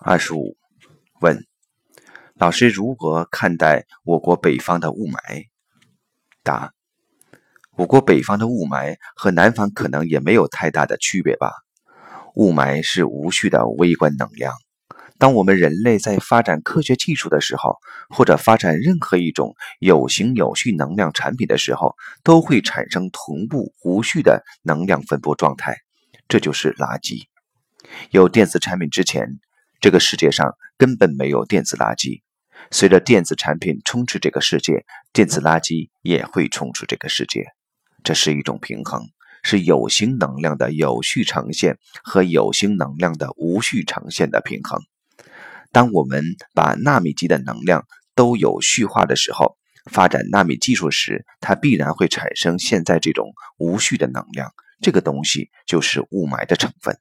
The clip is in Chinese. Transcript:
二十五，问老师如何看待我国北方的雾霾？答：我国北方的雾霾和南方可能也没有太大的区别吧。雾霾是无序的微观能量。当我们人类在发展科学技术的时候，或者发展任何一种有形有序能量产品的时候，都会产生同步无序的能量分布状态，这就是垃圾。有电子产品之前，这个世界上根本没有电子垃圾。随着电子产品充斥这个世界，电子垃圾也会充斥这个世界。这是一种平衡，是有形能量的有序呈现和有形能量的无序呈现的平衡。当我们把纳米级的能量都有序化的时候，发展纳米技术时，它必然会产生现在这种无序的能量。这个东西就是雾霾的成分。